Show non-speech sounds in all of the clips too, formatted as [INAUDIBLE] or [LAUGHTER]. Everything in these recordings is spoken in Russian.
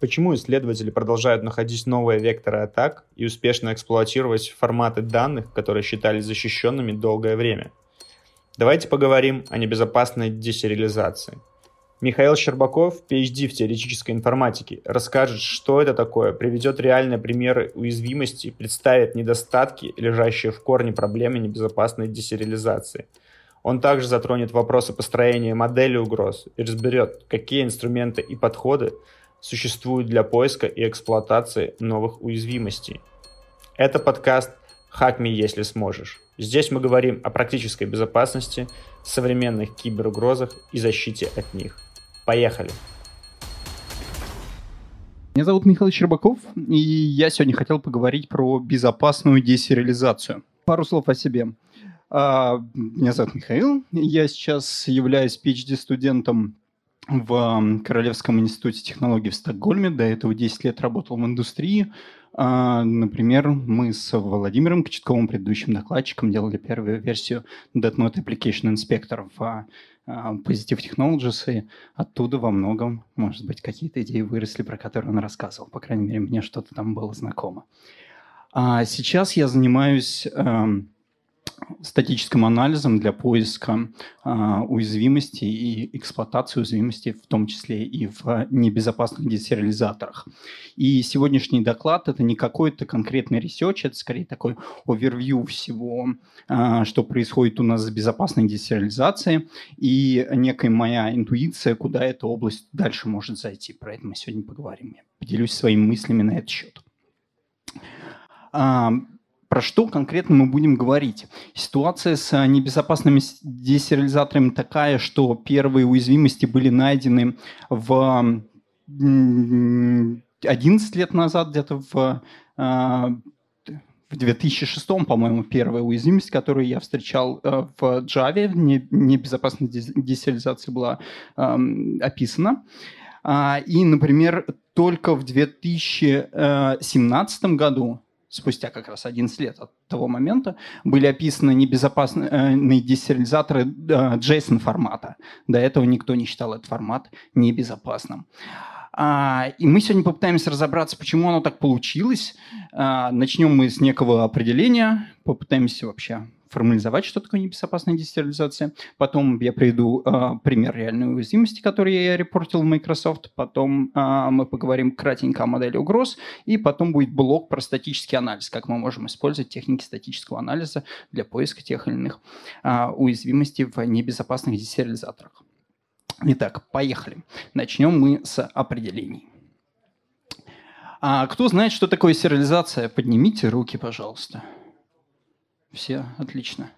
Почему исследователи продолжают находить новые векторы атак и успешно эксплуатировать форматы данных, которые считались защищенными долгое время? Давайте поговорим о небезопасной десериализации. Михаил Щербаков, PhD в теоретической информатике, расскажет, что это такое, приведет реальные примеры уязвимости, представит недостатки, лежащие в корне проблемы небезопасной десериализации. Он также затронет вопросы построения модели угроз и разберет, какие инструменты и подходы существуют для поиска и эксплуатации новых уязвимостей. Это подкаст «Хакми, если сможешь». Здесь мы говорим о практической безопасности, современных киберугрозах и защите от них. Поехали! Меня зовут Михаил Щербаков, и я сегодня хотел поговорить про безопасную десериализацию. Пару слов о себе. А, меня зовут Михаил, я сейчас являюсь PhD-студентом в Королевском институте технологий в Стокгольме. До этого 10 лет работал в индустрии. А, например, мы с Владимиром Кочетковым, предыдущим докладчиком, делали первую версию .NET Application Inspector в Positive Technologies, и оттуда во многом, может быть, какие-то идеи выросли, про которые он рассказывал. По крайней мере, мне что-то там было знакомо. А сейчас я занимаюсь эм, статическим анализом для поиска а, уязвимостей и эксплуатации уязвимостей, в том числе и в небезопасных десериализаторах. И сегодняшний доклад – это не какой-то конкретный research, это скорее такой overview всего, а, что происходит у нас с безопасной десериализацией и некая моя интуиция, куда эта область дальше может зайти. Про это мы сегодня поговорим. Я поделюсь своими мыслями на этот счет. А, про что конкретно мы будем говорить? Ситуация с небезопасными десериализаторами такая, что первые уязвимости были найдены в 11 лет назад, где-то в, а, в 2006, по-моему, первая уязвимость, которую я встречал э, в Java, небезопасная десериализация была описана. А, и, например, только в 2017 году спустя как раз 11 лет от того момента, были описаны небезопасные э, десериализаторы JSON формата. До этого никто не считал этот формат небезопасным. А, и мы сегодня попытаемся разобраться, почему оно так получилось. А, начнем мы с некого определения, попытаемся вообще формализовать, что такое небезопасная десериализация. Потом я приведу э, пример реальной уязвимости, которую я репортил в Microsoft. Потом э, мы поговорим кратенько о модели угроз. И потом будет блок про статический анализ, как мы можем использовать техники статического анализа для поиска тех или иных э, уязвимостей в небезопасных десериализаторах. Итак, поехали. Начнем мы с определений. А кто знает, что такое сериализация? Поднимите руки, пожалуйста. Все, отлично.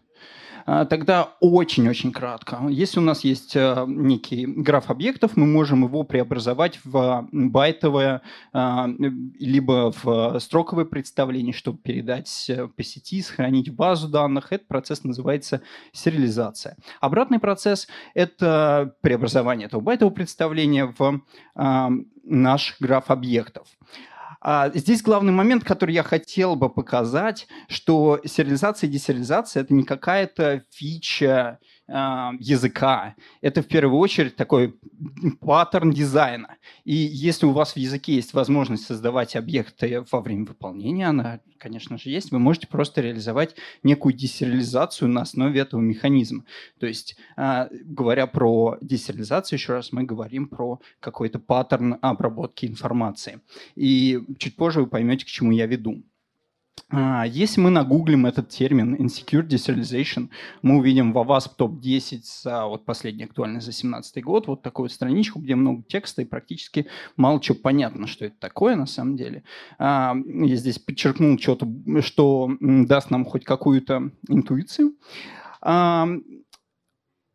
А, тогда очень-очень кратко. Если у нас есть э, некий граф объектов, мы можем его преобразовать в байтовое а, либо в строковое представление, чтобы передать э, по сети, сохранить в базу данных. Этот процесс называется сериализация. Обратный процесс – это преобразование этого байтового представления в а, наш граф объектов. А, здесь главный момент, который я хотел бы показать, что сериализация и десериализация – это не какая-то фича языка. Это в первую очередь такой паттерн дизайна. И если у вас в языке есть возможность создавать объекты во время выполнения, она, конечно же, есть, вы можете просто реализовать некую десериализацию на основе этого механизма. То есть, э, говоря про десериализацию, еще раз, мы говорим про какой-то паттерн обработки информации. И чуть позже вы поймете, к чему я веду. А, если мы нагуглим этот термин insecure deserialization, мы увидим в AWASP топ-10 за вот последний актуальный за 2017 год вот такую вот страничку, где много текста и практически мало чего понятно, что это такое на самом деле. А, я здесь подчеркнул что-то, что даст нам хоть какую-то интуицию.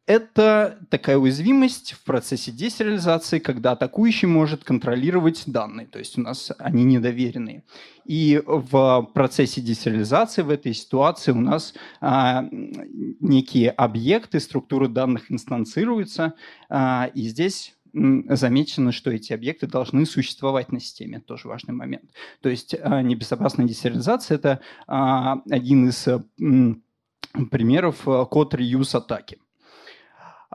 А, это такая уязвимость в процессе десериализации, когда атакующий может контролировать данные, то есть у нас они недоверенные. И в процессе десериализации в этой ситуации у нас а, некие объекты, структуры данных инстанцируются, а, и здесь замечено, что эти объекты должны существовать на системе. Это тоже важный момент. То есть а, небезопасная десериализация – это а, один из примеров код reuse атаки.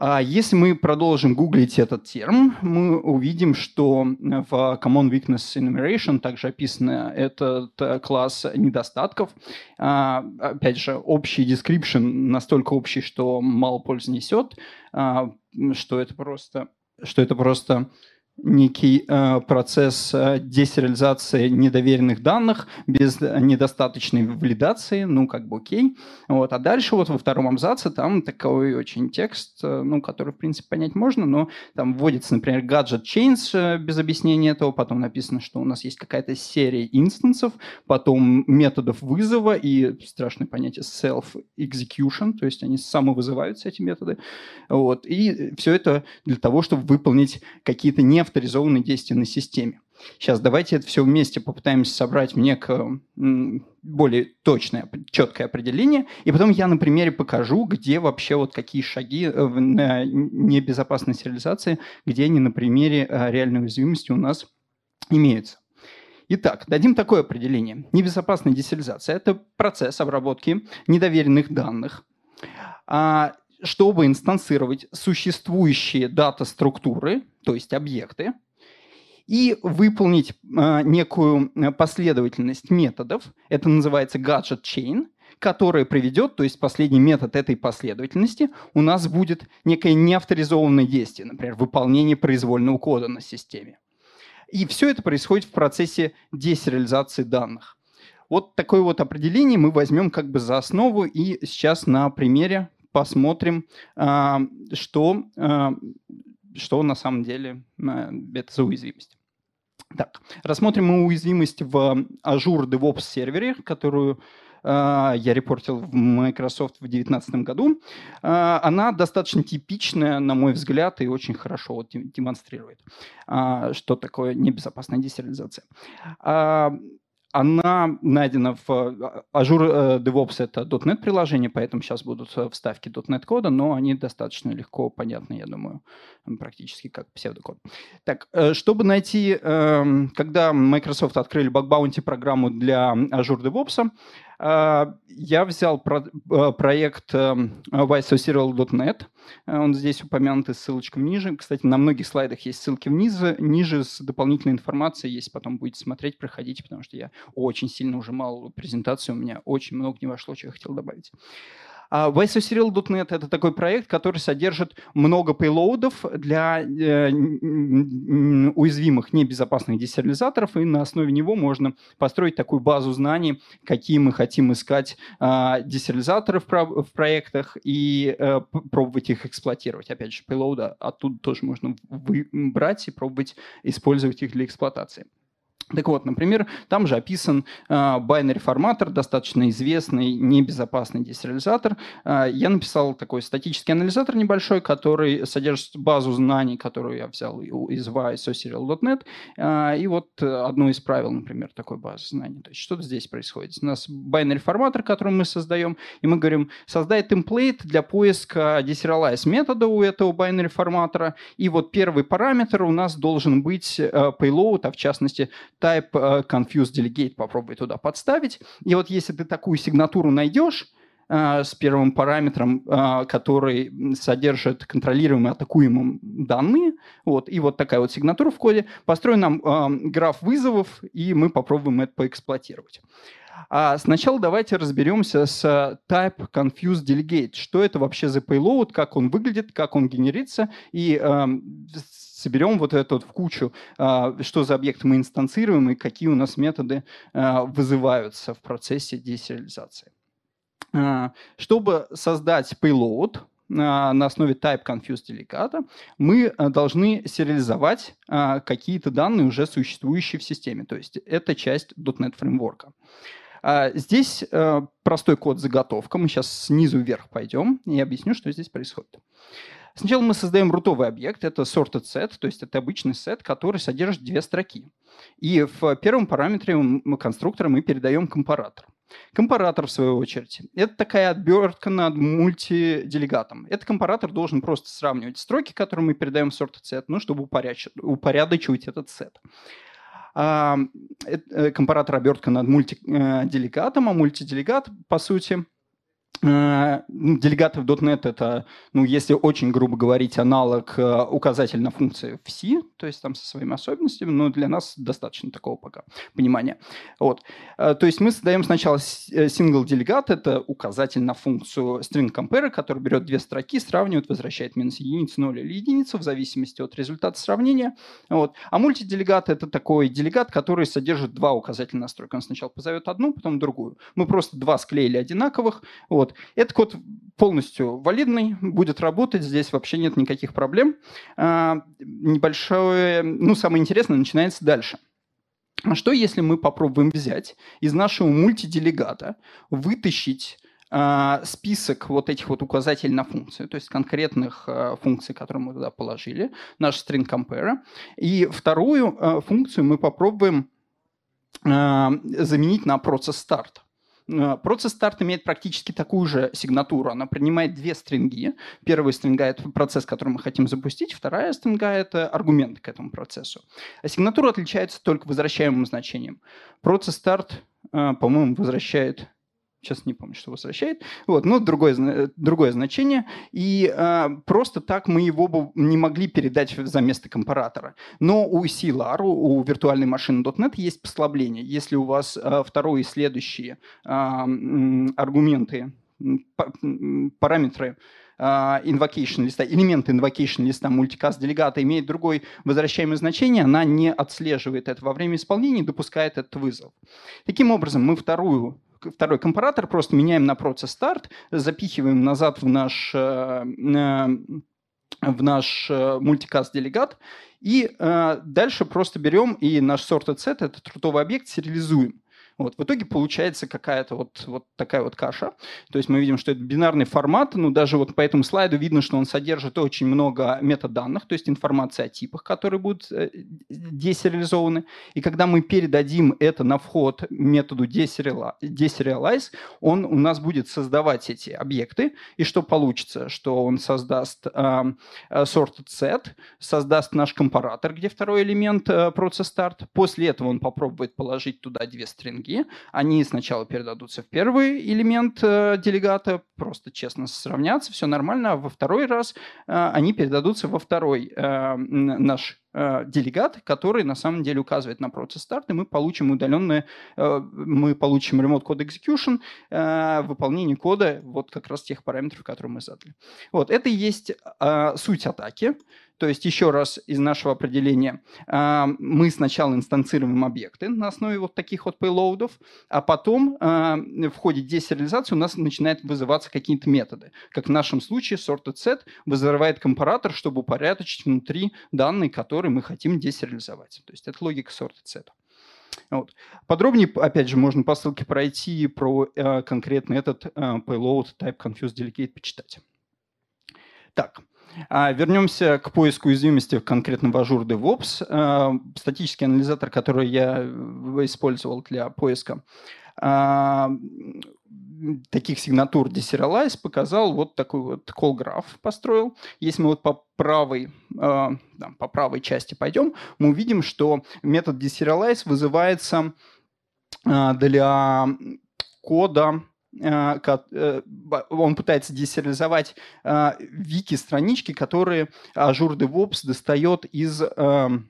А если мы продолжим гуглить этот термин, мы увидим, что в Common Weakness Enumeration также описан этот э, класс недостатков. А, опять же, общий description настолько общий, что мало пользы несет, а, что это просто, что это просто некий э, процесс э, десериализации недоверенных данных без недостаточной валидации, ну, как бы окей. Вот. А дальше вот во втором абзаце там такой очень текст, э, ну, который, в принципе, понять можно, но там вводится, например, gadget chains э, без объяснения этого, потом написано, что у нас есть какая-то серия инстансов, потом методов вызова и страшное понятие self-execution, то есть они самовызываются, эти методы. Вот. И все это для того, чтобы выполнить какие-то не авторизованные действия на системе. Сейчас давайте это все вместе попытаемся собрать в некое более точное, четкое определение, и потом я на примере покажу, где вообще вот какие шаги э, в небезопасной сериализации, где они на примере э, реальной уязвимости у нас имеются. Итак, дадим такое определение. Небезопасная десериализация – это процесс обработки недоверенных данных, а, чтобы инстанцировать существующие дата-структуры, то есть объекты, и выполнить э, некую последовательность методов, это называется gadget chain, которая приведет, то есть последний метод этой последовательности, у нас будет некое неавторизованное действие, например, выполнение произвольного кода на системе. И все это происходит в процессе десериализации данных. Вот такое вот определение мы возьмем как бы за основу и сейчас на примере посмотрим, а, что, а, что на самом деле а, это за уязвимость. Так, рассмотрим мы уязвимость в Azure DevOps сервере, которую я репортил в Microsoft в 2019 году. Она достаточно типичная, на мой взгляд, и очень хорошо демонстрирует, что такое небезопасная десериализация. Она найдена в э, Azure э, DevOps это .NET приложение, поэтому сейчас будут э, вставки .NET кода, но они достаточно легко понятны, я думаю, практически как псевдокод. Так, чтобы найти, эм, когда Microsoft открыли Bounty программу для Azure DevOps, я взял про, а, проект YSOSerial.net, э, он здесь упомянут и ссылочка ниже. Кстати, на многих слайдах есть ссылки вниз, ниже с дополнительной информацией, если потом будете смотреть, проходите, потому что я очень сильно ужимал презентацию, у меня очень много не вошло, что я хотел добавить. А YSOSerial.net – это такой проект, который содержит много пейлоудов для э, уязвимых небезопасных десериализаторов, и на основе него можно построить такую базу знаний, какие мы хотим искать э, десериализаторы в, проектах и э, пробовать их эксплуатировать. Опять же, пейлоуда оттуда тоже можно брать и пробовать использовать их для эксплуатации. Так вот, например, там же описан э, binary форматор, достаточно известный небезопасный десериализатор. Э, я написал такой статический анализатор небольшой, который содержит базу знаний, которую я взял из VSOSerial.net. Э, и вот одно из правил, например, такой базы знаний. То есть что здесь происходит? У нас binary форматор, который мы создаем, и мы говорим, создай темплейт для поиска deserialize метода у этого binary форматора. И вот первый параметр у нас должен быть payload, а в частности type uh, confuse delegate попробуй туда подставить. И вот если ты такую сигнатуру найдешь, uh, с первым параметром, uh, который содержит контролируемые атакуемые данные. Вот, и вот такая вот сигнатура в коде. Построй нам граф вызовов, и мы попробуем это поэксплуатировать. А сначала давайте разберемся с type confuse delegate. Что это вообще за payload, как он выглядит, как он генерится, и э, соберем вот это вот в кучу, а, что за объект мы инстанцируем и какие у нас методы а, вызываются в процессе десериализации. А, чтобы создать payload, на основе type confused delegate, мы должны сериализовать какие-то данные, уже существующие в системе. То есть это часть .NET фреймворка. Здесь простой код заготовка. Мы сейчас снизу вверх пойдем и объясню, что здесь происходит. Сначала мы создаем рутовый объект, это sorted set, то есть это обычный сет, который содержит две строки. И в первом параметре конструктора мы передаем компаратор. Компаратор, в свою очередь, это такая отбертка над мультиделегатом. Этот компаратор должен просто сравнивать строки, которые мы передаем в сорт set, ну, чтобы упорядочивать этот сет. А, э, компаратор обертка над мультиделегатом, а мультиделегат, по сути, Э, делегаты в .NET это, ну, если очень грубо говорить, аналог э, указательной функции в C, то есть там со своими особенностями, но для нас достаточно такого пока понимания. Вот. Э, то есть мы создаем сначала single делегат, это указатель на функцию string compare, который берет две строки, сравнивает, возвращает минус единицу, 0 или единицу в зависимости от результата сравнения. Вот. А мультиделегат это такой делегат, который содержит два указателя настройки. Он сначала позовет одну, потом другую. Мы просто два склеили одинаковых, вот, Этот код полностью валидный, будет работать, здесь вообще нет никаких проблем. А, небольшое, ну, самое интересное начинается дальше. А что, если мы попробуем взять из нашего мультиделегата, вытащить э, список вот этих вот указателей на функции, то есть конкретных э, функций, которые мы туда положили, наш string compare, и вторую функцию мы попробуем заменить на процесс start. Э, процесс старт имеет практически такую же сигнатуру. Она принимает две стринги. Первая стринга – это процесс, который мы хотим запустить. Вторая стринга – это аргумент к этому процессу. А сигнатура отличается только возвращаемым значением. Процесс старт, э, по-моему, возвращает сейчас не помню, что возвращает, вот, но другое, другое значение, и э, просто так мы его бы не могли передать за место компаратора. Но у CLR, у виртуальной машины .NET есть послабление. Если у вас э, второй и следующие э, аргументы, параметры invocation листа, элементы invocation листа мультикаст делегата имеет другой возвращаемое значение, она не отслеживает это во время исполнения и допускает этот вызов. Таким образом, мы вторую второй компаратор, просто меняем на процесс старт, запихиваем назад в наш, э, в наш э, мультикаст делегат, и э, дальше просто берем и наш sorted set, этот трутовый объект, сериализуем. Вот. В итоге получается какая-то вот, вот такая вот каша. То есть мы видим, что это бинарный формат, ну даже вот по этому слайду видно, что он содержит очень много метаданных, то есть информации о типах, которые будут э, десериализованы. И когда мы передадим это на вход методу deserialize, он у нас будет создавать эти объекты. И что получится? Что он создаст э, sorted set, создаст наш компаратор, где второй элемент э, process start. После этого он попробует положить туда две стринги, строки, они сначала передадутся в первый элемент э, делегата, просто честно сравняться, все нормально, а во второй раз э, они передадутся во второй э, наш делегат, который на самом деле указывает на процесс старт, и мы получим удаленное, мы получим remote code execution, выполнение кода вот как раз тех параметров, которые мы задали. Вот, это и есть э, суть атаки. То есть еще раз из нашего определения э, мы сначала инстанцируем объекты на основе вот таких вот payloadов, а потом э, в ходе десериализации у нас начинают вызываться какие-то методы. Как в нашем случае sorted set вызывает компаратор, чтобы упорядочить внутри данные, которые мы хотим десериализовать. То есть это логика sorted set. Вот. Подробнее, опять же, можно по ссылке пройти про э, конкретно этот э, payload type confused delegate почитать. Так, а, вернемся к поиску уязвимости конкретно в Azure DevOps. А, статический анализатор, который я э, использовал для поиска а, таких сигнатур Deserialize, показал вот такой вот graph построил. Если мы вот по правой, да, по правой части пойдем, мы увидим, что метод Deserialize вызывается для кода он пытается десериализовать э, вики-странички, которые Azure DevOps достает из эм,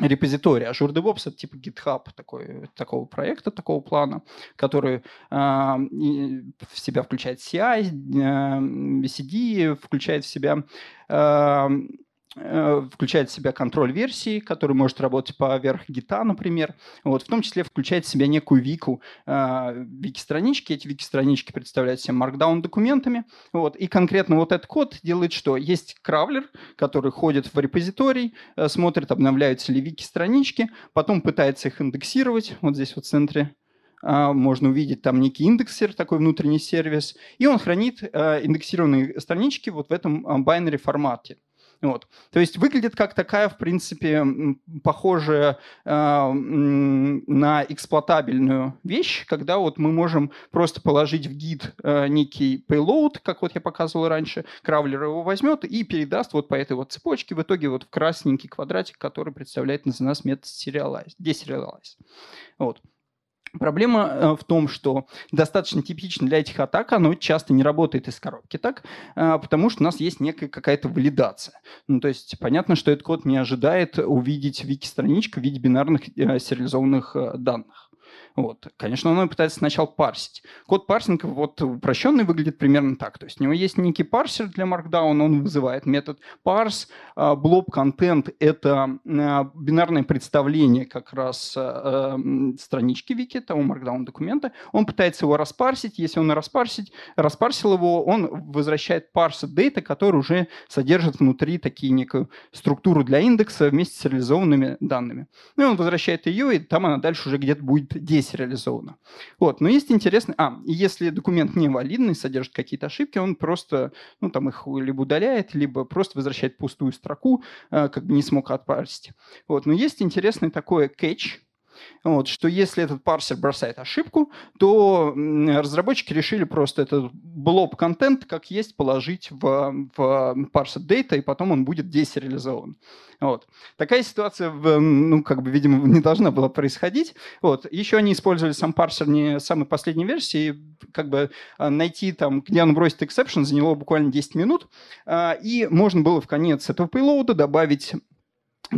репозитория. Azure DevOps — это типа GitHub такой, такого проекта, такого плана, который э, в себя включает CI, э, CD, включает в себя э, Э, включает в себя контроль версии, который может работать поверх гита, например. Вот, в том числе включает в себя некую вику, э, вики-странички. Эти вики-странички представляют себе markdown документами. Вот, и конкретно вот этот код делает что? Есть кравлер, который ходит в репозиторий, э, смотрит, обновляются ли вики-странички, потом пытается их индексировать. Вот здесь вот в центре э, можно увидеть там некий индексер, такой внутренний сервис, и он хранит э, индексированные странички вот в этом binary формате. Вот. То есть выглядит как такая, в принципе, похожая э, на эксплуатабельную вещь, когда вот мы можем просто положить в гид э, некий payload, как вот я показывал раньше, кравлер его возьмет и передаст вот по этой вот цепочке, в итоге вот в красненький квадратик, который представляет за нас метод serialize, deserialize. Вот. Проблема э, в том, что достаточно типично для этих атак, оно часто не работает из коробки так, э, потому что у нас есть некая какая-то валидация. Ну, то есть понятно, что этот код не ожидает увидеть вики-страничку в виде бинарных э, сериализованных данных. Вот. Конечно, он пытается сначала парсить. Код парсинга вот упрощенный выглядит примерно так. То есть у него есть некий парсер для Markdown, он вызывает метод parse. А, blob content — это а, бинарное представление как раз а, странички вики, того Markdown документа. Он пытается его распарсить. Если он распарсить, распарсил его, он возвращает parsed data, который уже содержит внутри такие некую структуру для индекса вместе с реализованными данными. Ну и он возвращает ее, и там она дальше уже где-то будет 10 здесь реализовано. Вот. Но есть интересный... А, если документ не валидный, содержит какие-то ошибки, он просто, ну, там их либо удаляет, либо просто возвращает пустую строку, э, как бы не смог отпарсить. Вот. Но есть интересный такой catch, вот, что если этот парсер бросает ошибку, то разработчики решили просто этот блоб контент как есть положить в, в парсер data, и потом он будет десериализован. Вот. Такая ситуация, ну, как бы, видимо, не должна была происходить. Вот. Еще они использовали сам парсер не самой последней версии, как бы а, найти там, где он бросит exception, заняло буквально 10 минут, а, и можно было в конец этого пейлоуда добавить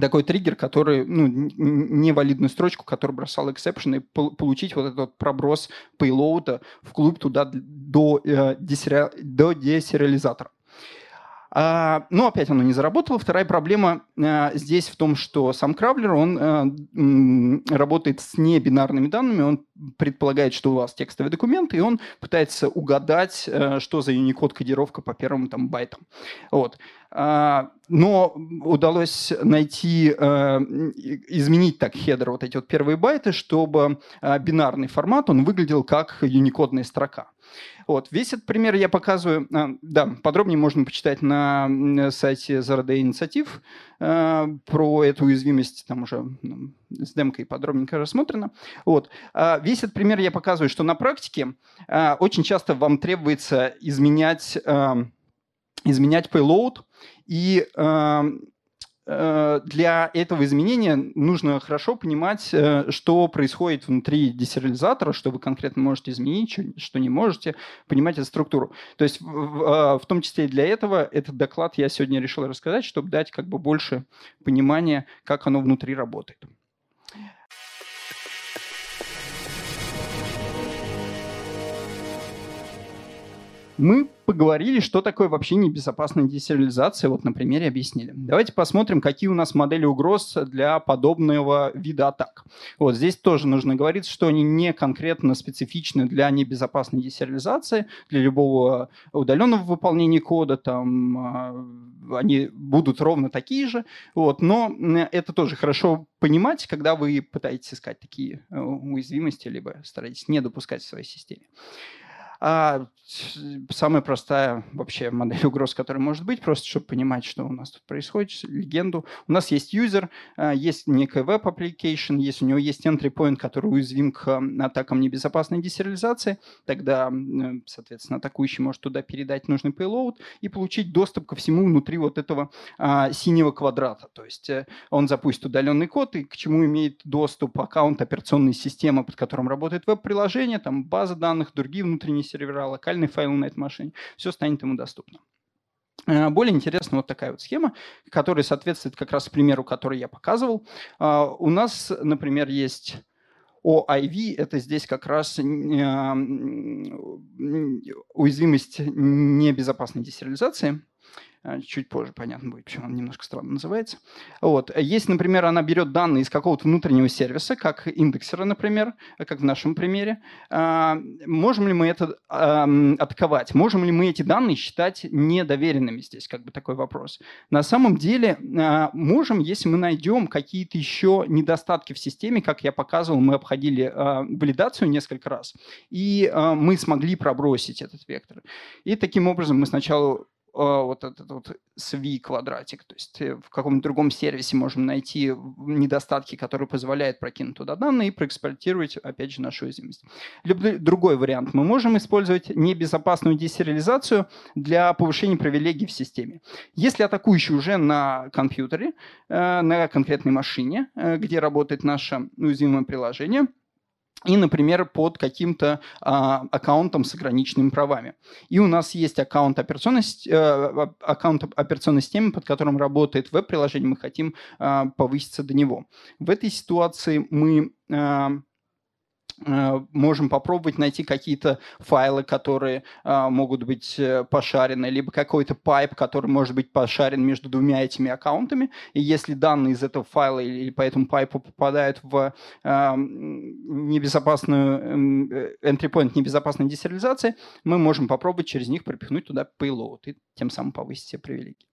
такой триггер, который, ну, невалидную строчку, которая бросала exception, и получить вот этот проброс пейлоуда вглубь туда до, э, десери... до десериализатора. А, но опять оно не заработало. Вторая проблема а, здесь в том, что сам Кравлер, он а, работает с небинарными данными, он предполагает, что у вас текстовый документ, и он пытается угадать, что за Unicode кодировка по первым там байтам. Вот. Но удалось найти, изменить так хедер, вот эти вот первые байты, чтобы бинарный формат, он выглядел как юникодная строка. Вот. Весь этот пример я показываю, да, подробнее можно почитать на сайте ZRD инициатив про эту уязвимость, там уже ну, с демкой подробненько рассмотрено. Вот. Весь этот пример я показываю, что на практике очень часто вам требуется изменять изменять payload, и э, для этого изменения нужно хорошо понимать, э, что происходит внутри десериализатора, что вы конкретно можете изменить, что не можете, понимать эту структуру. То есть в, в э, том числе и для этого этот доклад я сегодня решил рассказать, чтобы дать как бы больше понимания, как оно внутри работает. Мы поговорили, что такое вообще небезопасная десериализация, вот на примере объяснили. Давайте посмотрим, какие у нас модели угроз для подобного вида атак. Вот здесь тоже нужно говорить, что они не конкретно специфичны для небезопасной десериализации, для любого удаленного выполнения кода, там а, они будут ровно такие же, вот, но это тоже хорошо понимать, когда вы пытаетесь искать такие э, уязвимости, либо стараетесь не допускать в своей системе. А самая простая вообще модель угроз, которая может быть, просто чтобы понимать, что у нас тут происходит, легенду. У нас есть юзер, а, есть некая web application, если у него есть entry point, который уязвим к атакам небезопасной десериализации, тогда, соответственно, атакующий может туда передать нужный payload и получить доступ ко всему внутри вот этого а, синего квадрата. То есть э, он запустит удаленный код, и к чему имеет доступ аккаунт операционной системы, под которым работает веб-приложение, там база данных, другие внутренние сервера, локальный файл на этой машине, все станет ему доступно. Э, более интересна вот такая вот схема, которая соответствует как раз примеру, который я показывал. А, у нас, например, есть OIV, это здесь как раз уязвимость небезопасной десериализации. А, чуть позже понятно будет, почему он немножко странно называется. Вот. Если, например, она берет данные из какого-то внутреннего сервиса, как индексера, например, как в нашем примере, а, можем ли мы это атаковать? Можем ли мы эти данные считать недоверенными? Здесь как бы такой вопрос. На самом деле а, можем, если мы найдем какие-то еще недостатки в системе, как я показывал, мы обходили валидацию несколько раз, и мы смогли пробросить этот вектор. И таким образом мы сначала вот этот вот svi квадратик, то есть э, в каком-то другом сервисе можем найти недостатки, которые позволяют прокинуть туда данные и проэкспортировать, опять же, нашу уязвимость. Либо другой вариант. Мы можем использовать небезопасную десериализацию для повышения привилегий в системе. Если атакующий уже на компьютере, э, на конкретной машине, э, где работает наше уязвимое приложение – и, например, под каким-то а, аккаунтом с ограниченными правами. И у нас есть аккаунт операционной, э, аккаунт операционной системы, под которым работает веб-приложение, мы хотим а, повыситься до него. В этой ситуации мы а, можем попробовать найти какие-то файлы, которые э, могут быть э, пошарены, либо какой-то pipe, который может быть пошарен между двумя этими аккаунтами. И если данные из этого файла или по этому пайпу попадают в небезопасную entry point небезопасной десериализации, мы можем попробовать через них пропихнуть туда payload и тем самым повысить все привилегии.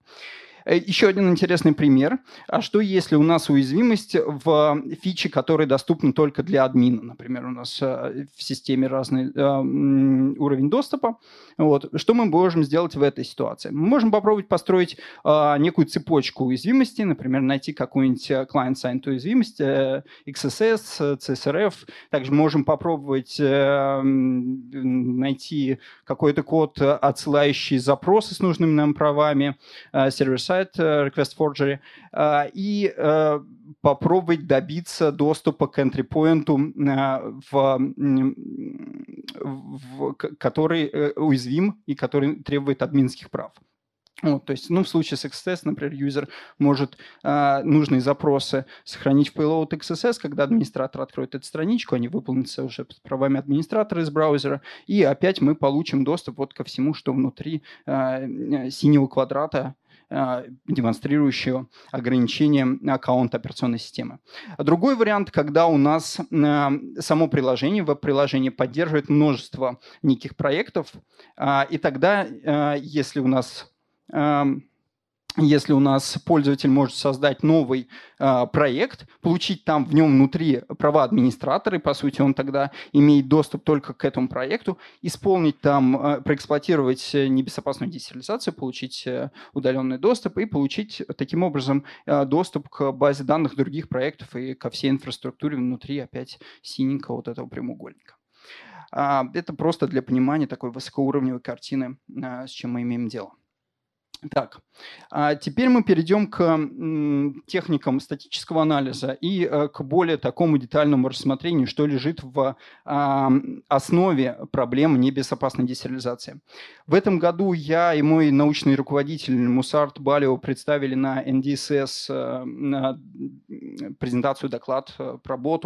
Э, Еще один интересный пример. А что если у нас уязвимость в фиче, которые доступны только для админа? Например, у нас э, в системе разный э, уровень доступа. Вот. Что мы можем сделать в этой ситуации? Мы можем попробовать построить некую цепочку уязвимостей, например, найти какую-нибудь client-side уязвимость, XSS, CSRF. Также можем попробовать найти какой-то код, отсылающий запросы с нужными нам правами, сервис сайт э, Request Forgery э, и э, попробовать добиться доступа к entry point, в, в, который уязвим и который требует админских прав. Вот, то есть, ну, в случае с XSS, например, юзер может э, нужные запросы сохранить в payload XSS, когда администратор откроет эту страничку, они выполнятся уже с правами администратора из браузера, и опять мы получим доступ вот ко всему, что внутри э, синего квадрата демонстрирующего ограничение аккаунта операционной системы. Другой вариант, когда у нас э, само приложение, веб-приложение поддерживает множество неких проектов, э, и тогда, если у нас если у нас пользователь может создать новый э, проект, получить там в нем внутри права администратора, и по сути он тогда имеет доступ только к этому проекту, исполнить там, э, проэксплуатировать небезопасную десериализацию, получить э, удаленный доступ и получить таким образом э, доступ к базе данных других проектов и ко всей инфраструктуре внутри опять синенького вот этого прямоугольника. Э, это просто для понимания такой высокоуровневой картины, э, с чем мы имеем дело. Так, а теперь мы перейдем к техникам статического анализа и э, к более такому детальному рассмотрению, что лежит в основе проблем небезопасной десериализации. В этом году я и мой научный руководитель Мусарт Балио представили на NDSS э, презентацию, доклад, э, про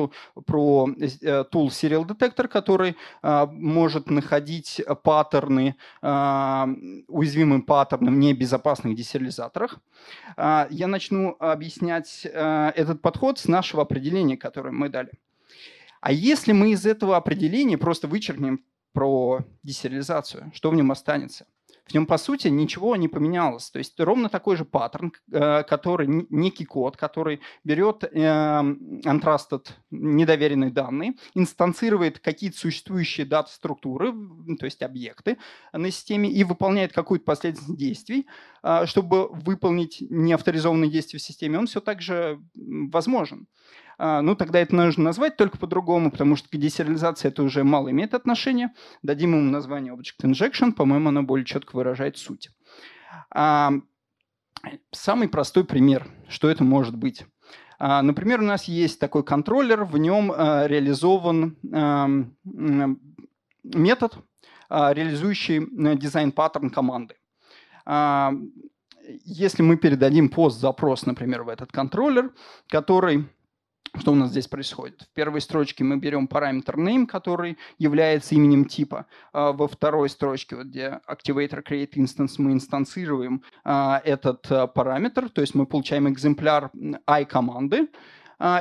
tool Serial Detector, который может находить паттерны, уязвимым паттерном небезопасности безопасных десериализаторах. А, я начну объяснять э, этот подход с нашего определения, которое мы дали. А если мы из этого определения просто вычеркнем про десериализацию, что в нем останется? В нем, по сути, ничего не поменялось. То есть ровно такой же паттерн, э, который, некий код, который берет э, untrusted, недоверенные данные, инстанцирует какие-то существующие дата-структуры, то есть объекты на системе, и выполняет какую-то последовательность действий, э, чтобы выполнить неавторизованные действия в системе, он все так же возможен. А, ну, тогда это нужно назвать только по-другому, потому что к десериализации это уже мало имеет отношения. Дадим ему название Object Injection, по-моему, оно более четко выражает суть. А, самый простой пример, что это может быть. А, например, у нас есть такой контроллер, в нем реализован метод, реализующий дизайн-паттерн команды если мы передадим POST-запрос, например, в этот контроллер, который что у нас здесь происходит? В первой строчке мы берем параметр name, который является именем типа. А во второй строчке, вот где activator create instance, мы инстанцируем а, этот а, параметр, то есть мы получаем экземпляр iCommand,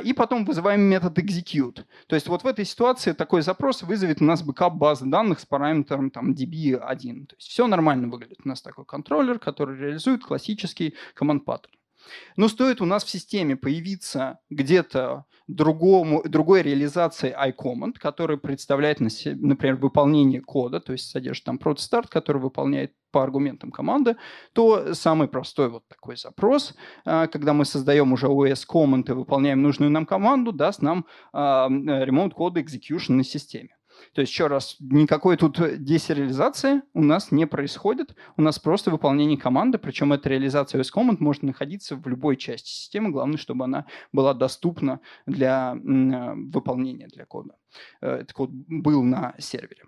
и потом вызываем метод execute. То есть вот в этой ситуации такой запрос вызовет у нас бэкап базы данных с параметром там, db1. То есть все нормально выглядит. У нас такой контроллер, который реализует классический command pattern. Но стоит у нас в системе появиться где-то другому, другой реализации iCommand, который представляет, например, выполнение кода, то есть содержит там prot который выполняет по аргументам команды, то самый простой вот такой запрос, а, когда мы создаем уже OS command и выполняем нужную нам команду, даст нам а, remote code execution на системе. То есть, еще раз, никакой тут десериализации у нас не происходит. У нас просто выполнение команды, причем эта реализация OS Command может находиться в любой части системы. Главное, чтобы она была доступна для э, выполнения для кода. Э, этот код был на сервере.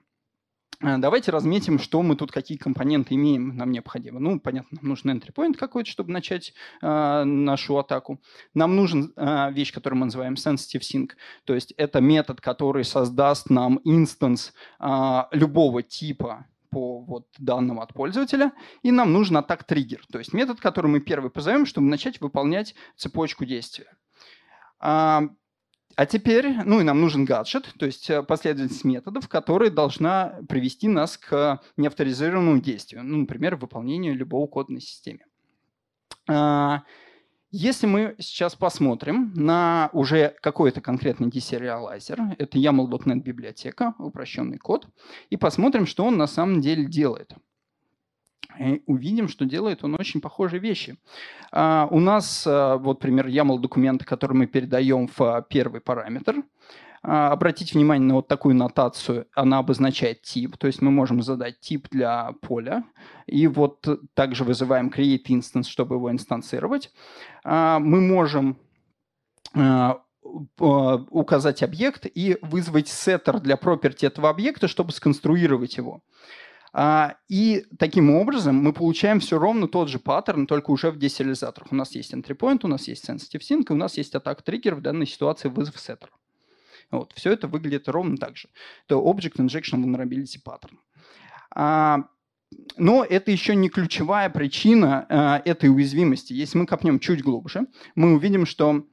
Э, давайте разметим, что мы тут, какие компоненты имеем нам необходимо. Ну, понятно, нам нужен entry point какой-то, чтобы начать э, нашу атаку. Нам нужен э, вещь, которую мы называем sensitive sync, то есть это метод, который создаст нам инстанс э, любого типа по вот данным от пользователя, и нам нужен атак триггер, то есть метод, который мы первый позовем, чтобы начать выполнять цепочку действия. А, теперь, ну и нам нужен гаджет, то есть э, последовательность методов, которая должна привести нас к неавторизированному действию, ну, например, выполнению любого кода на системе. А, если мы сейчас посмотрим на уже какой-то конкретный десериалайзер, это YAML.NET библиотека, упрощенный код, и посмотрим, что он на самом деле делает – и увидим, что делает он очень похожие вещи. А, у нас, а, вот пример YAML документа, который мы передаем в а, первый параметр. Обратите внимание на вот такую нотацию. Она обозначает тип, то есть мы можем задать тип для поля. И вот также вызываем create instance, чтобы его инстанцировать. Мы можем указать объект и вызвать setter для property этого объекта, чтобы сконструировать его. А, и таким образом мы получаем все ровно тот же паттерн, только уже в десериализаторах. У нас есть entry point, у нас есть sensitive sync, и у нас есть атак триггер, в данной ситуации вызов setter. Вот, все это выглядит ровно так же. Это Object Injection Vulnerability Pattern. А, но это еще не ключевая причина а, этой уязвимости. Если мы копнем чуть глубже, мы увидим, что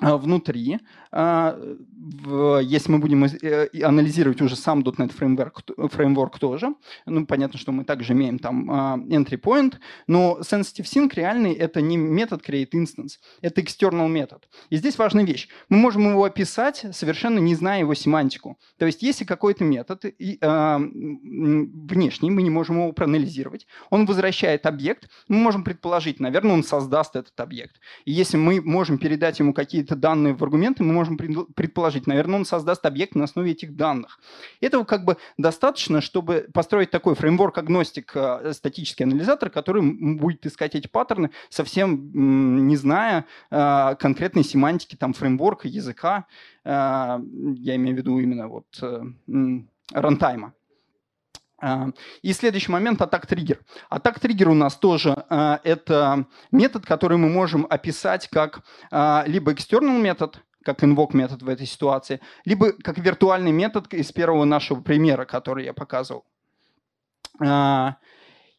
а, внутри, если мы будем э, анализировать уже сам .NET фреймворк, фреймворк тоже, ну, понятно, что мы также имеем там а, entry point, но sensitive sync реальный — это не метод create instance, это external метод. И здесь важная вещь. Мы можем его описать, совершенно не зная его семантику. То есть если какой-то метод и, э, внешний, мы не можем его проанализировать, он возвращает объект, мы можем предположить, наверное, он создаст этот объект. И если мы можем передать ему какие-то данные в аргументы, мы можем предположить, наверное, он создаст объект на основе этих данных. Этого как бы достаточно, чтобы построить такой фреймворк-агностик, э, статический анализатор, который будет искать эти паттерны, совсем не зная э, конкретной семантики там фреймворка, языка, э, я имею в виду именно вот рантайма. А, и следующий момент – атак-триггер. Атак-триггер у нас тоже а, это метод, который мы можем описать как а, либо external метод, как invoke метод в этой ситуации, либо как виртуальный метод из первого нашего примера, который я показывал.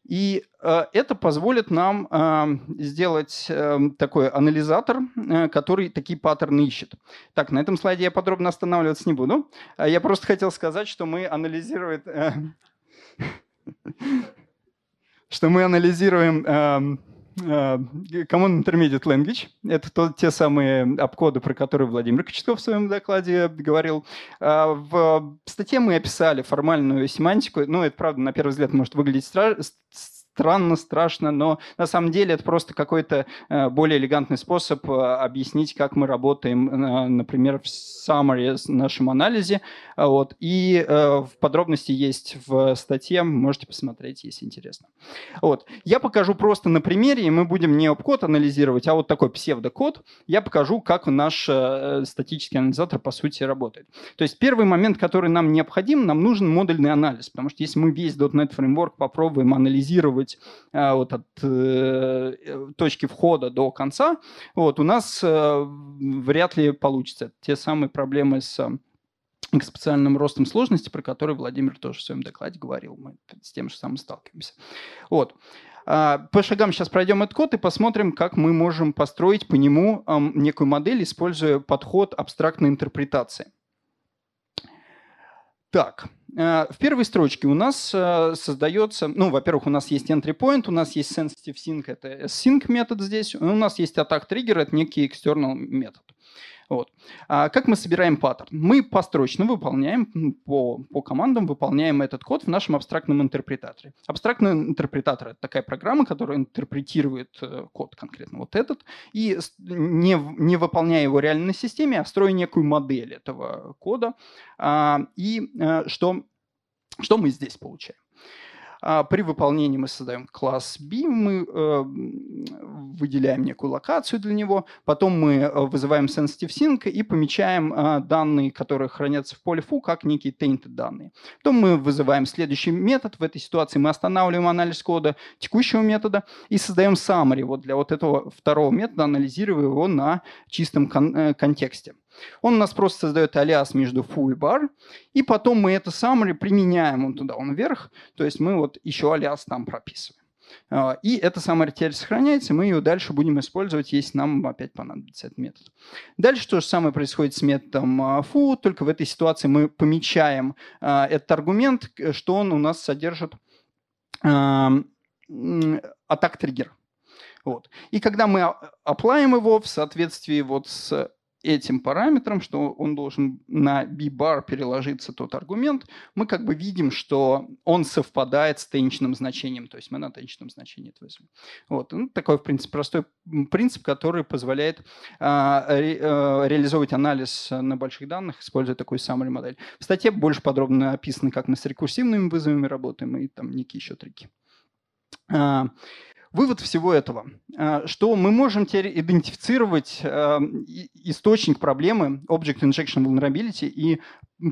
И это позволит нам сделать э, такой анализатор, э, который такие паттерны ищет. Так, на этом слайде я подробно останавливаться не буду. Я просто хотел сказать, что мы анализируем э, [LAUGHS] что мы анализируем эм, э, Common Intermediate Language. Это то, те самые обкоды, про которые Владимир Кочетков в своем докладе говорил. А в статье мы описали формальную семантику. Ну, это, правда, на первый взгляд может выглядеть страшно странно, страшно, но на самом деле это просто какой-то э, более элегантный способ э, объяснить, как мы работаем, э, например, в summary нашем анализе. Вот. И в подробности есть в статье, можете посмотреть, если интересно. Вот. Я покажу просто на примере, и мы будем не обкод анализировать, а вот такой псевдокод. Я покажу, как наш статический анализатор по сути работает. То есть первый момент, который нам необходим, нам нужен модульный анализ, потому что если мы весь .NET Framework попробуем анализировать быть а, вот от э, точки входа до конца, вот, у нас э, вряд ли получится. Те самые проблемы с экспоненциальным ростом сложности, про который Владимир тоже в своем докладе говорил. Мы с тем же самым сталкиваемся. Вот. А, по шагам сейчас пройдем этот код и посмотрим, как мы можем построить по нему некую модель, используя подход абстрактной интерпретации. Так, в первой строчке у нас создается, ну, во-первых, у нас есть entry point, у нас есть sensitive sync, это sync метод здесь, у нас есть attack trigger, это некий external метод. Вот. А как мы собираем паттерн? Мы построчно выполняем, по, по командам выполняем этот код в нашем абстрактном интерпретаторе. Абстрактный интерпретатор – это такая программа, которая интерпретирует э, код конкретно вот этот, и не, не выполняя его реально на системе, а строя некую модель этого кода. А, и э, что, что мы здесь получаем? А при выполнении мы создаем класс B, мы э, выделяем некую локацию для него, потом мы э, вызываем sensitive sync и помечаем э, данные, которые хранятся в поле foo, как некие tainted данные. Потом мы вызываем следующий метод. В этой ситуации мы останавливаем анализ кода текущего метода и создаем summary вот для вот этого второго метода, анализируя его на чистом кон- контексте. Он у нас просто создает алиас между foo и bar, и потом мы это summary применяем он туда, он вверх, то есть мы вот еще алиас там прописываем. А, и эта summary теперь сохраняется, мы ее дальше будем использовать, если нам опять понадобится этот метод. Дальше то же самое происходит с методом а, foo, только в этой ситуации мы помечаем а, этот аргумент, что он у нас содержит атак триггер. Вот. И когда мы оплаем его в соответствии вот с этим параметром, что он должен на b-bar переложиться тот аргумент, мы как бы видим, что он совпадает с тенчным значением, то есть мы на тенчном значении это вызовем. Вот. Ну, такой, в принципе, простой принцип, который позволяет а, ре, а, реализовывать анализ на больших данных, используя такую summary модель. В статье больше подробно описано, как мы с рекурсивными вызовами работаем и там некие еще трики. А, Вывод всего этого, э, что мы можем теперь идентифицировать э, источник проблемы Object Injection Vulnerability и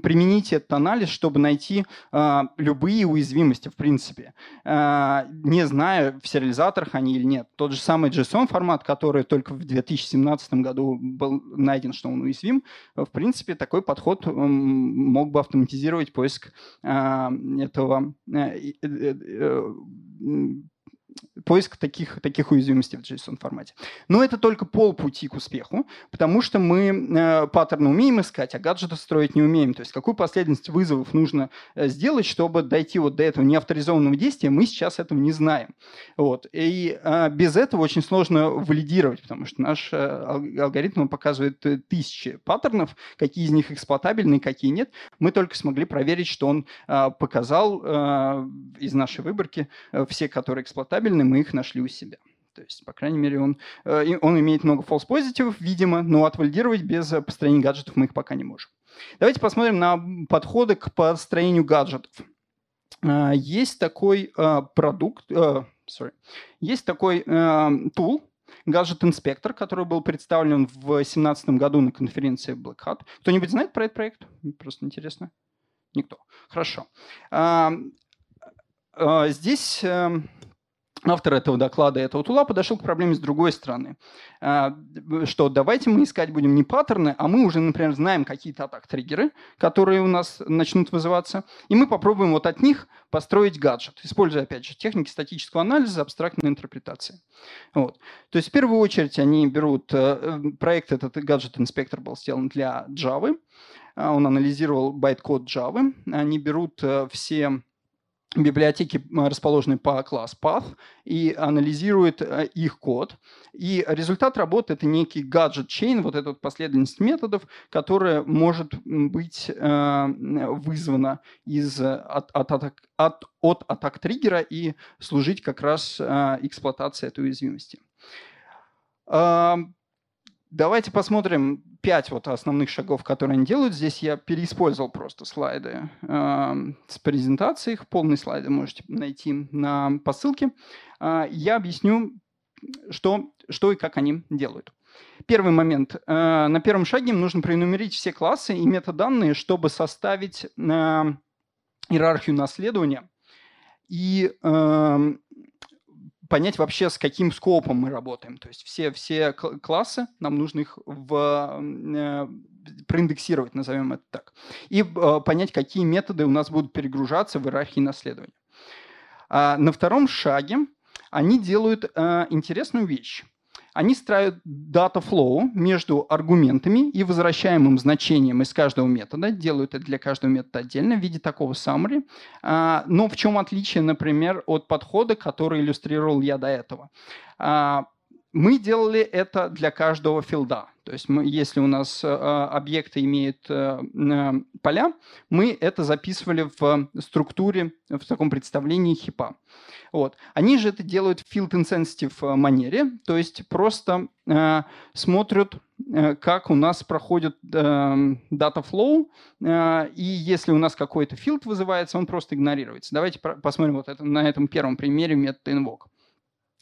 применить этот анализ, чтобы найти э, любые уязвимости, в принципе, не зная, в сериализаторах они или нет. Тот же самый JSON формат, который только в 2017 году был найден, что он уязвим, в принципе, такой подход мог бы автоматизировать поиск этого поиск таких, таких уязвимостей в JSON-формате. Но это только полпути к успеху, потому что мы э, паттерны умеем искать, а гаджеты строить не умеем. То есть какую последовательность вызовов нужно э, сделать, чтобы дойти вот до этого неавторизованного действия, мы сейчас этого не знаем. Вот. И э, без этого очень сложно валидировать, потому что наш э, алгоритм показывает э, тысячи паттернов, какие из них эксплуатабельны, какие нет. Мы только смогли проверить, что он э, показал э, из нашей выборки э, все, которые эксплуатабельны, правильны, мы их нашли у себя. То есть, по крайней мере, он, э, он имеет много false позитивов, видимо, но отвалидировать без построения гаджетов мы их пока не можем. Давайте посмотрим на подходы к построению гаджетов. Э, есть такой э, продукт, sorry, есть такой tool, Gadget Inspector, который был представлен в 2017 году на конференции Black Hat. Кто-нибудь знает про этот проект? Просто интересно. Никто. Хорошо. Здесь автор этого доклада, этого тула, подошел к проблеме с другой стороны. А, что давайте мы искать будем не паттерны, а мы уже, например, знаем какие-то атак-триггеры, которые у нас начнут вызываться, и мы попробуем вот от них построить гаджет, используя, опять же, техники статического анализа, абстрактной интерпретации. Вот. То есть, в первую очередь, они берут... Э, проект этот гаджет-инспектор был сделан для Java, а, он анализировал байт-код Java, они берут э, все библиотеки расположены по class path и анализирует э, их код. И результат работы – это некий gadget chain, вот эта последовательность методов, которая может быть э, вызвана из, от, от, от, от, от attack триггера и служить как раз э, эксплуатации этой уязвимости. Давайте посмотрим пять вот основных шагов, которые они делают. Здесь я переиспользовал просто слайды э, с презентацией. Их полные слайды можете найти на, по ссылке. Э, я объясню, что, что и как они делают. Первый момент. Э, на первом шаге им нужно проэнумерить все классы и метаданные, чтобы составить э, иерархию наследования и э, понять вообще, с каким скопом мы работаем. То есть все, все классы, нам нужно их в, э, проиндексировать, назовем это так. И э, понять, какие методы у нас будут перегружаться в иерархии наследования. А на втором шаге они делают э, интересную вещь. Они строят data flow между аргументами и возвращаемым значением из каждого метода, делают это для каждого метода отдельно в виде такого summary. А, но в чем отличие, например, от подхода, который иллюстрировал я до этого? А, мы делали это для каждого филда. То есть мы, если у нас э, объекты имеют э, э, поля, мы это записывали в структуре, в таком представлении хипа. Вот. Они же это делают в field insensitive манере, то есть просто э, смотрят, э, как у нас проходит э, data flow, э, и если у нас какой-то field вызывается, он просто игнорируется. Давайте посмотрим вот это, на этом первом примере метода invoke.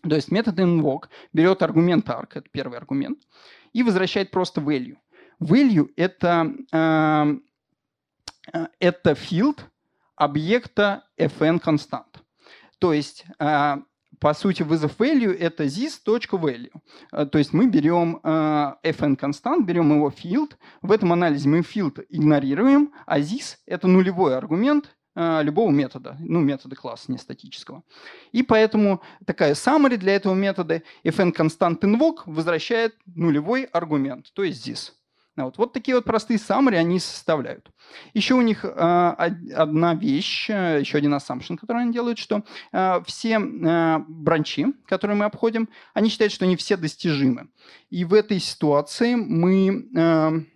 То есть метод invoke берет аргумент arc, это первый аргумент, и возвращает просто value. Value это, э, э это field объекта fn констант. То есть, э, по сути, вызов value это this.value. Э, то есть мы берем э, fn констант, берем его field. В этом анализе мы field игнорируем, а this это нулевой аргумент, любого метода, ну, метода класса, не статического. И поэтому такая summary для этого метода fn constant invoke возвращает нулевой аргумент, то есть this. Вот, вот такие вот простые summary они составляют. Еще у них э, одна вещь, э, еще один assumption, который они делают, что э, все э, бранчи, которые мы обходим, они считают, что они все достижимы. И в этой ситуации мы... Э,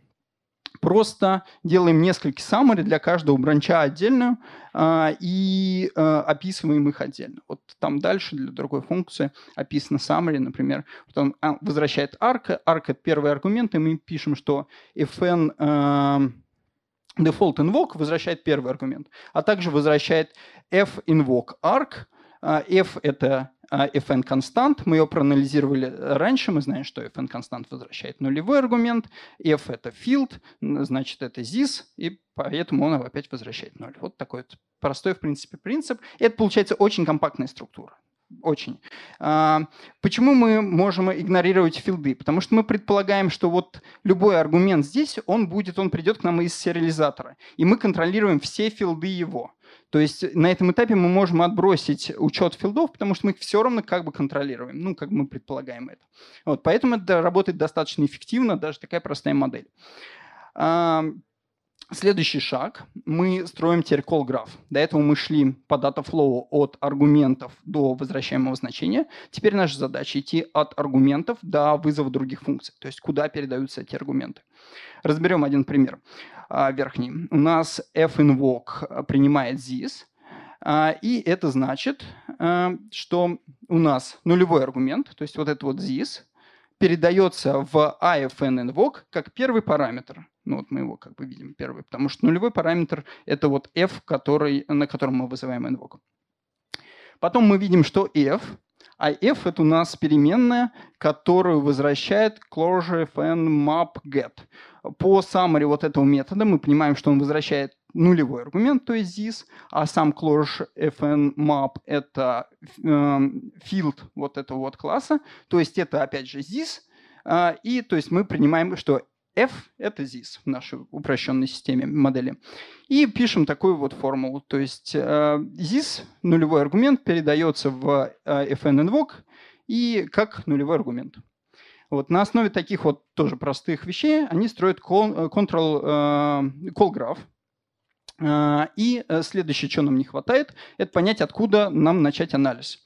просто делаем несколько summary для каждого бранча отдельно э, и э, описываем их отдельно. Вот там дальше для другой функции описано summary, например, потом а, возвращает arc, arc это первый аргумент, и мы пишем, что fn э, default invoke возвращает первый аргумент, а также возвращает f invoke arc, f это fn констант. Мы ее проанализировали раньше, мы знаем, что fn констант возвращает нулевой аргумент, f это field, значит это this, и поэтому он опять возвращает ноль. Вот такой вот простой, в принципе, принцип. И это получается очень компактная структура. Очень. А, почему мы можем игнорировать филды? Потому что мы предполагаем, что вот любой аргумент здесь, он будет, он придет к нам из сериализатора. И мы контролируем все филды его. То есть на этом этапе мы можем отбросить учет филдов, потому что мы их все равно как бы контролируем, ну, как мы предполагаем это. Вот, поэтому это работает достаточно эффективно, даже такая простая модель. Следующий шаг. Мы строим теперь call граф. До этого мы шли по flow от аргументов до возвращаемого значения. Теперь наша задача идти от аргументов до вызова других функций, то есть куда передаются эти аргументы. Разберем один пример верхний. У нас f-invoke принимает this, а, и это значит, а, что у нас нулевой аргумент, то есть вот этот вот this, передается в ifn invoke как первый параметр. Ну вот мы его как бы видим первый, потому что нулевой параметр это вот f, который, на котором мы вызываем invoke. Потом мы видим, что f, а f это у нас переменная, которую возвращает closure fn map get. По summary вот этого метода мы понимаем, что он возвращает нулевой аргумент, то есть this, а сам closure fn map это э, field вот этого вот класса, то есть это опять же this, э, и то есть мы принимаем, что f – это this в нашей упрощенной системе модели. И пишем такую вот формулу. То есть э, this, нулевой аргумент, передается в э, fn invoke и как нулевой аргумент. Вот на основе таких вот тоже простых вещей они строят control, э, call graph. Э, и следующее, что нам не хватает, это понять, откуда нам начать анализ.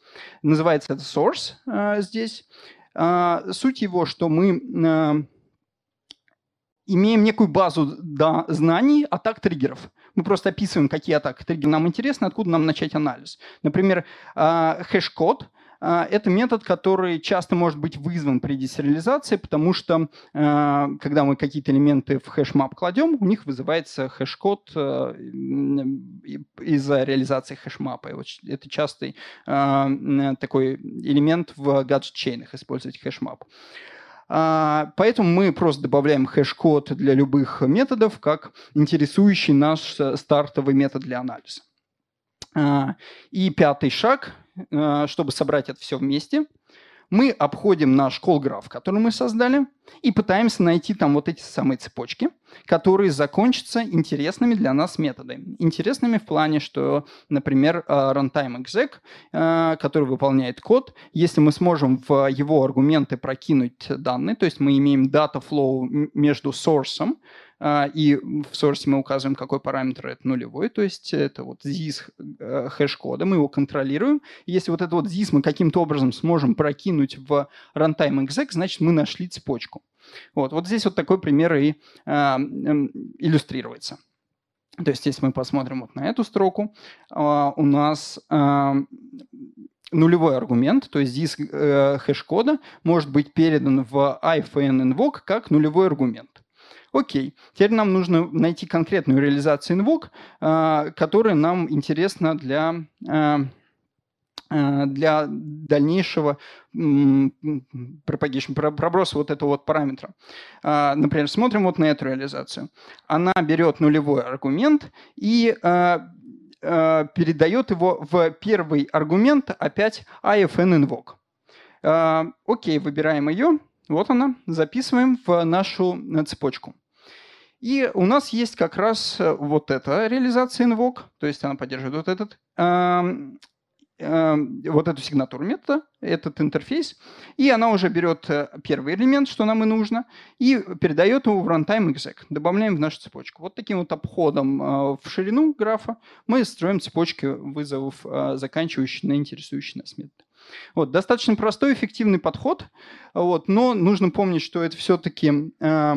Называется это source э, здесь. Э, суть его, что мы э, имеем некую базу да, знаний атак триггеров. Мы просто описываем, какие атаки триггеры нам интересны, откуда нам начать анализ. Например, hashCode это метод, который часто может быть вызван при десериализации, потому что а, когда мы какие-то элементы в HashMap кладем, у них вызывается hashCode из-за реализации HashMap а. Это частый такой элемент в gadget chain ах, использовать HashMap. А, поэтому мы просто добавляем hashCode для любых методов как интересующий наш стартовый метод для анализа. А, и пятый шаг, а, чтобы собрать это все вместе, мы обходим наш call граф, который мы создали, и пытаемся найти там вот эти самые цепочки, которые закончатся интересными для нас методами. Интересными в плане, что, например, э, runtime exec, э, который выполняет код, если мы сможем в его аргументы прокинуть данные, то есть мы имеем data flow между source а, и в source мы указываем, какой параметр это нулевой, то есть это вот this э, хэш-кода, мы его контролируем. Если вот это вот this мы каким-то образом сможем прокинуть в runtime exec, значит мы нашли цепочку. Вот, вот здесь вот такой пример и а, иллюстрируется. То есть если мы посмотрим вот на эту строку, а, у нас нулевой аргумент, то есть диск э, хэш-кода может быть передан в ifn invoke как нулевой аргумент. Окей, теперь нам нужно найти конкретную реализацию invoke, которая нам интересна для для дальнейшего propagation, проброса вот этого вот параметра. Например, смотрим вот на эту реализацию. Она берет нулевой аргумент и передает его в первый аргумент опять ifn invoke. Окей, выбираем ее. Вот она, записываем в нашу цепочку. И у нас есть как раз э, вот эта реализация invoke, то есть она поддерживает вот этот э, э, вот эту сигнатуру метода, этот интерфейс, и она уже берет э, первый элемент, что нам и нужно, и передает его в runtime exec, добавляем в нашу цепочку. Вот таким вот обходом э, в ширину графа мы строим цепочки вызовов, э, заканчивающие на интересующий нас метод. Вот, достаточно простой, эффективный подход, вот, но нужно помнить, что это все-таки э,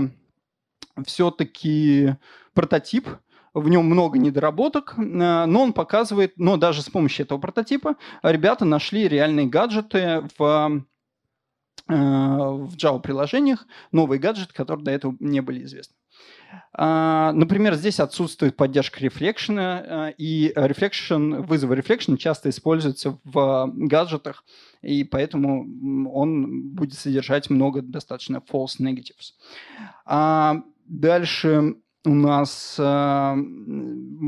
все-таки прототип, в нем много недоработок, э, но он показывает, но даже с помощью этого прототипа ребята нашли реальные гаджеты в э, в Java-приложениях новые гаджеты, которые до этого не были известны. А, например, здесь отсутствует поддержка рефлекшена, и reflection, вызовы reflection часто используются в гаджетах, и поэтому он будет содержать много достаточно false negatives. А, Дальше у нас э,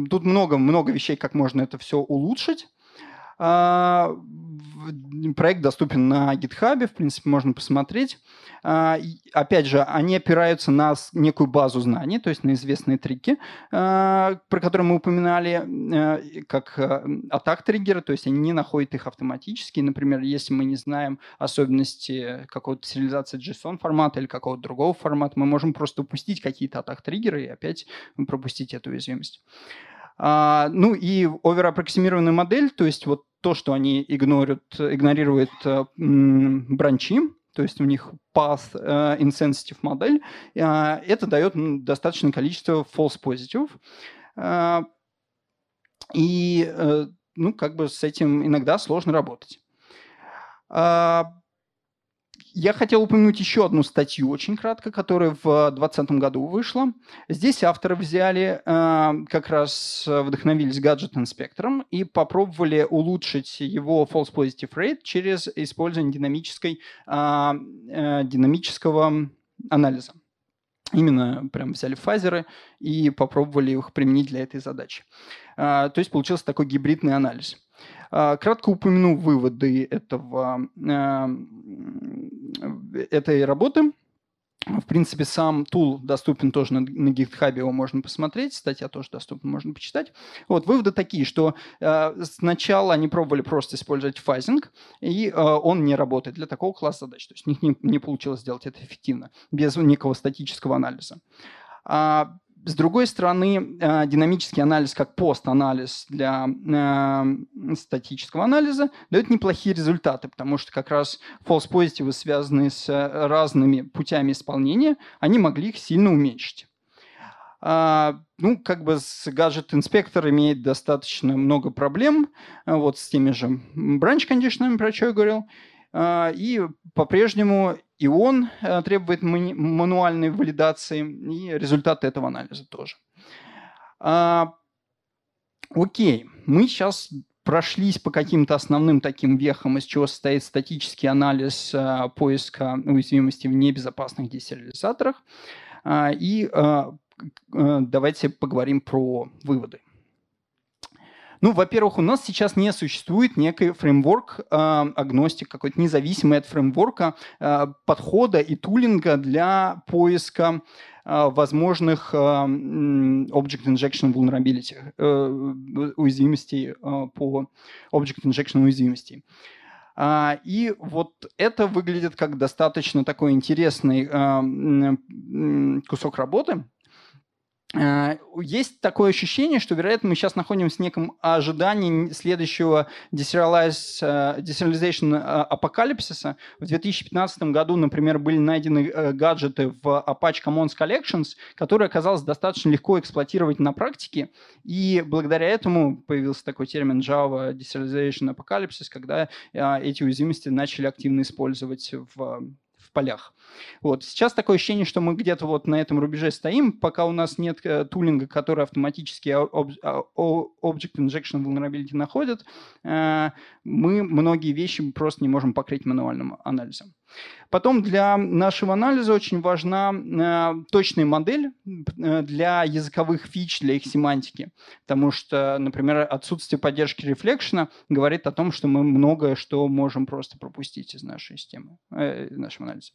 тут много-много вещей, как можно это все улучшить. Э, проект доступен на GitHub, в принципе, можно посмотреть. А, опять же, они опираются на некую базу знаний, то есть на известные трики, а, про которые мы упоминали, как атак-триггеры, то есть они не находят их автоматически. Например, если мы не знаем особенности какого-то сериализации JSON формата или какого-то другого формата, мы можем просто упустить какие-то атак-триггеры и опять пропустить эту уязвимость. А, ну и овераппроксимированная модель, то есть вот то, что они игнорируют, игнорируют э, бранчи, то есть у них path uh, insensitive модель, uh, это дает достаточное количество false positive. И, ну, как бы с этим иногда сложно работать. Я хотел упомянуть еще одну статью очень кратко, которая в 2020 году вышла. Здесь авторы взяли, э, как раз вдохновились гаджет инспектором и попробовали улучшить его false positive rate через использование динамической, э, э, динамического анализа. Именно прям взяли фазеры и попробовали их применить для этой задачи. То есть получился такой гибридный анализ. А, кратко упомяну выводы этого, а, этой работы. В принципе, сам тул доступен тоже на, на GitHub, его можно посмотреть, статья тоже доступна, можно почитать. Вот, выводы такие, что э, сначала они пробовали просто использовать фазинг, и э, он не работает для такого класса задач. То есть у них не, не получилось сделать это эффективно, без некого статического анализа. А с другой стороны, э, динамический анализ как пост-анализ для э, статического анализа дает неплохие результаты, потому что как раз false positive, связанные с разными путями исполнения, они могли их сильно уменьшить. А, ну, как бы с гаджет инспектор имеет достаточно много проблем, вот с теми же branch conditionами, про что я говорил, а, и по-прежнему и он э, требует мануальной валидации, и результаты этого анализа тоже. А, окей, мы сейчас прошлись по каким-то основным таким вехам, из чего состоит статический анализ а, поиска уязвимости в небезопасных десериализаторах. И давайте поговорим про выводы. Ну, во-первых, у нас сейчас не существует некий фреймворк, э, агностик какой-то независимый от фреймворка э, подхода и тулинга для поиска э, возможных Object Injection Vulnerability, э, уязвимостей по Object Injection уязвимостей. А, и вот это выглядит как достаточно такой интересный кусок работы, есть такое ощущение, что, вероятно, мы сейчас находимся в неком ожидании следующего десериализation э, апокалипсиса. В 2015 году, например, были найдены э, гаджеты в Apache Commons Collections, которые оказалось достаточно легко эксплуатировать на практике, и благодаря этому появился такой термин Java Deserialization Apocalypse, когда эти уязвимости начали активно использовать в в полях. Вот. Сейчас такое ощущение, что мы где-то вот на этом рубеже стоим, пока у нас нет э, тулинга, который автоматически об, а, Object Injection Vulnerability находит, э, мы многие вещи просто не можем покрыть мануальным анализом. Потом для нашего анализа очень важна э, точная модель э, для языковых фич, для их семантики. Потому что, например, отсутствие поддержки рефлекшена говорит о том, что мы многое что можем просто пропустить из нашей системы, из нашего анализа.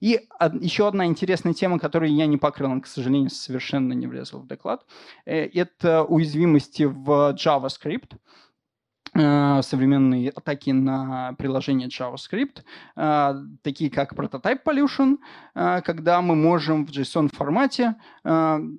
И еще одна интересная тема, которую я не покрыл, к сожалению, совершенно не влезла в доклад, э, это уязвимости в JavaScript. Э, современные атаки на приложение JavaScript, э, такие как Prototype Pollution, э, когда мы можем в JSON формате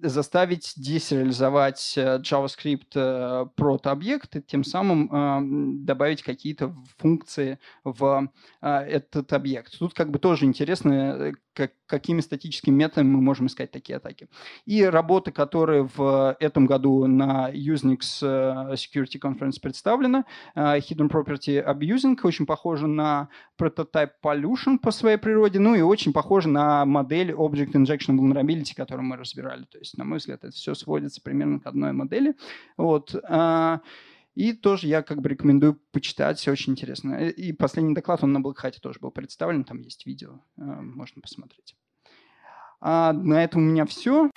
заставить десериализовать JavaScript прото-объект и тем самым добавить какие-то функции в этот объект. Тут как бы тоже интересно, как, какими статическими методами мы можем искать такие атаки. И работа, которая в этом году на Usenix Security Conference представлена, Э, hidden Property Abusing, очень похоже на Prototype Pollution по своей природе, ну и очень похоже на модель Object Injection Vulnerability, которую мы разбирали. То есть, на мой взгляд, это все сводится примерно к одной модели. Вот. Э, и тоже я как бы рекомендую почитать, все очень интересно. И последний доклад, он на Black тоже был представлен, там есть видео, э, можно посмотреть. А на этом у меня все.